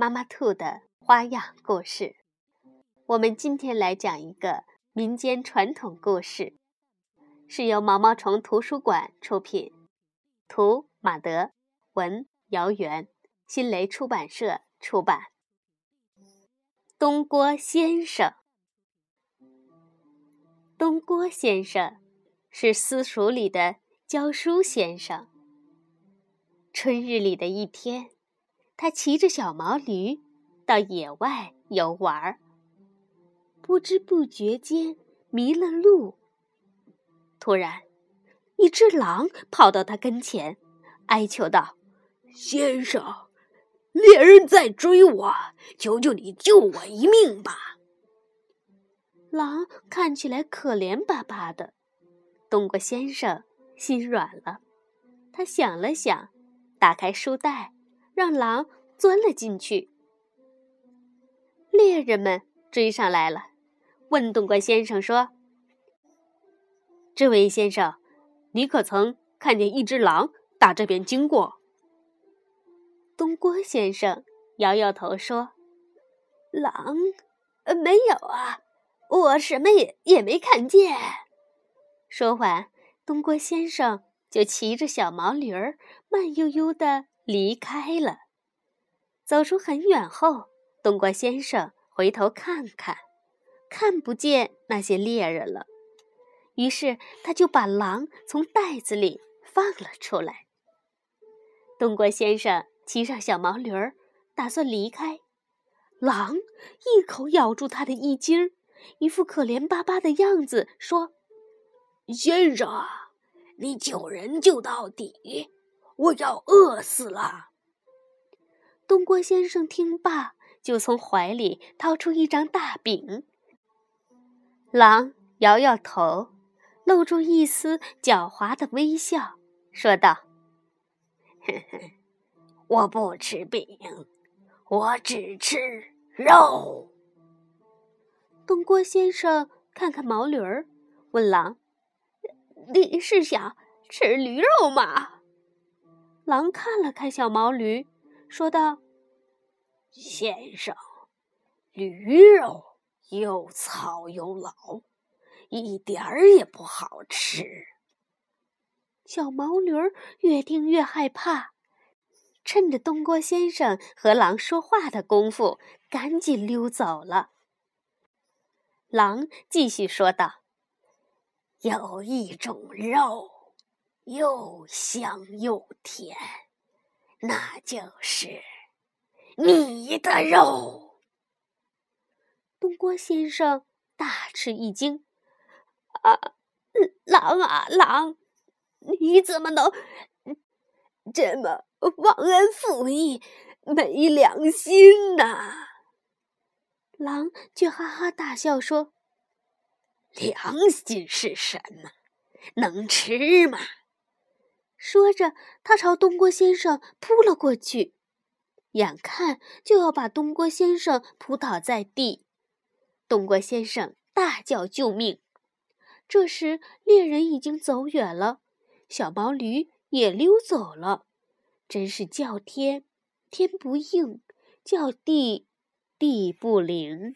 妈妈兔的花样故事，我们今天来讲一个民间传统故事，是由毛毛虫图书馆出品，图马德，文姚元，新蕾出版社出版。东郭先生，东郭先生是私塾里的教书先生。春日里的一天。他骑着小毛驴到野外游玩儿，不知不觉间迷了路。突然，一只狼跑到他跟前，哀求道：“先生，猎人在追我，求求你救我一命吧！”狼看起来可怜巴巴的，东郭先生心软了。他想了想，打开书袋。让狼钻了进去。猎人们追上来了，问东郭先生说：“这位先生，你可曾看见一只狼打这边经过？”东郭先生摇摇头说：“狼，没有啊，我什么也也没看见。”说完，东郭先生就骑着小毛驴儿，慢悠悠的。离开了，走出很远后，冬瓜先生回头看看，看不见那些猎人了。于是他就把狼从袋子里放了出来。冬瓜先生骑上小毛驴儿，打算离开，狼一口咬住他的衣襟儿，一副可怜巴巴的样子，说：“先生，你救人救到底。”我要饿死了。东郭先生听罢，就从怀里掏出一张大饼。狼摇摇头，露出一丝狡猾的微笑，说道：“，我不吃饼，我只吃肉。”东郭先生看看毛驴儿，问狼：“你是想吃驴肉吗？”狼看了看小毛驴，说道：“先生，驴肉又糙又老，一点儿也不好吃。”小毛驴越听越害怕，趁着东郭先生和狼说话的功夫，赶紧溜走了。狼继续说道：“有一种肉。”又香又甜，那就是你的肉。东郭先生大吃一惊：“啊，狼啊狼，你怎么能这么忘恩负义、没良心呢？”狼却哈哈大笑说：“良心是什么？能吃吗？”说着，他朝东郭先生扑了过去，眼看就要把东郭先生扑倒在地。东郭先生大叫救命。这时，猎人已经走远了，小毛驴也溜走了。真是叫天天不应，叫地地不灵。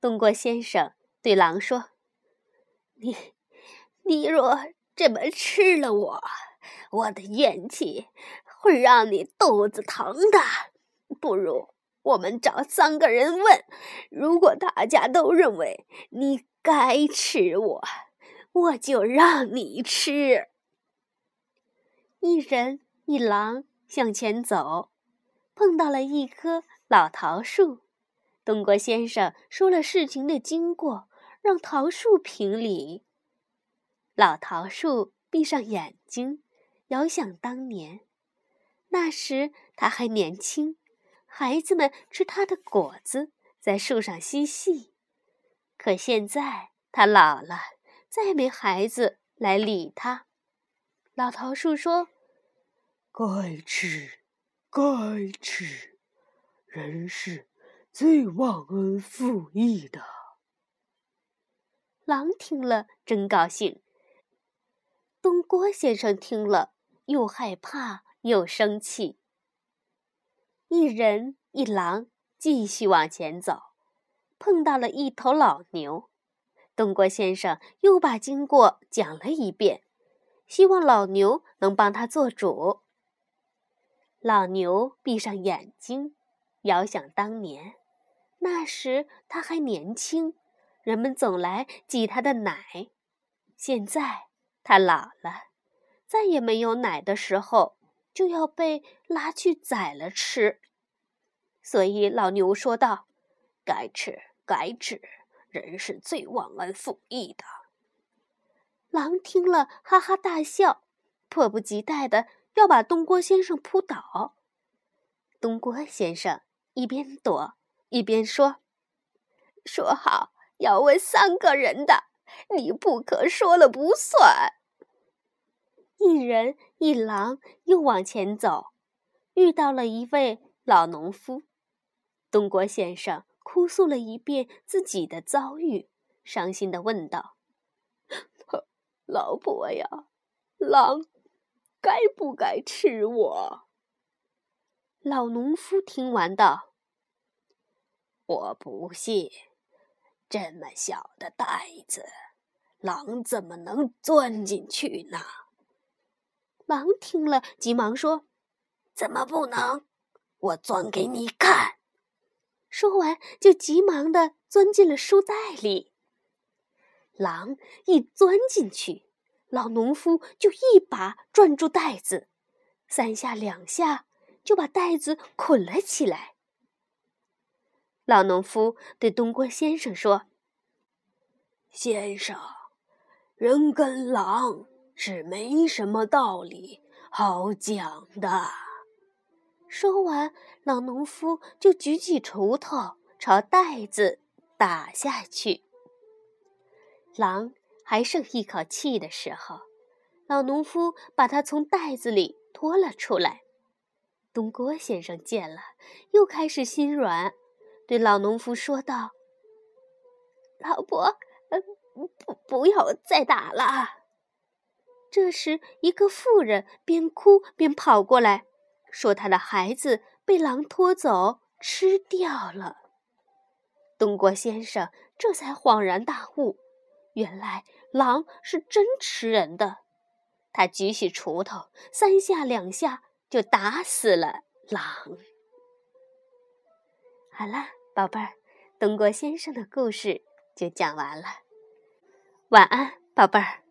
东郭先生对狼说：“你，你若……”这么吃了我，我的怨气会让你肚子疼的。不如我们找三个人问，如果大家都认为你该吃我，我就让你吃。一人一狼向前走，碰到了一棵老桃树。东郭先生说了事情的经过，让桃树评理。老桃树闭上眼睛，遥想当年。那时他还年轻，孩子们吃他的果子，在树上嬉戏。可现在他老了，再没孩子来理他。老桃树说：“该吃，该吃，人是最忘恩负义的。”狼听了真高兴。东郭先生听了又害怕又生气。一人一狼继续往前走。碰到了一头老牛，东郭先生又把经过讲了一遍，希望老牛能帮他做主。老牛闭上眼睛，遥想当年，那时他还年轻，人们总来挤他的奶。现在他老了，再也没有奶的时候，就要被拉去宰了吃。所以老牛说道：“该吃。”该吃，人是最忘恩负义的。狼听了，哈哈大笑，迫不及待的要把东郭先生扑倒。东郭先生一边躲一边说：“说好要问三个人的，你不可说了不算。”一人一狼又往前走，遇到了一位老农夫。东郭先生。哭诉了一遍自己的遭遇，伤心的问道：“老伯呀，狼该不该吃我？”老农夫听完道：“我不信，这么小的袋子，狼怎么能钻进去呢？” 狼听了，急忙说：“怎么不能？我钻给你看。”说完，就急忙的钻进了书袋里。狼一钻进去，老农夫就一把攥住袋子，三下两下就把袋子捆了起来。老农夫对东郭先生说：“先生，人跟狼是没什么道理好讲的。”说完，老农夫就举起锄头朝袋子打下去。狼还剩一口气的时候，老农夫把它从袋子里拖了出来。东郭先生见了，又开始心软，对老农夫说道：“老伯，不，不要再打了。”这时，一个妇人边哭边跑过来。说她的孩子被狼拖走吃掉了。东郭先生这才恍然大悟，原来狼是真吃人的。他举起锄头，三下两下就打死了狼。好了，宝贝儿，东郭先生的故事就讲完了。晚安，宝贝儿。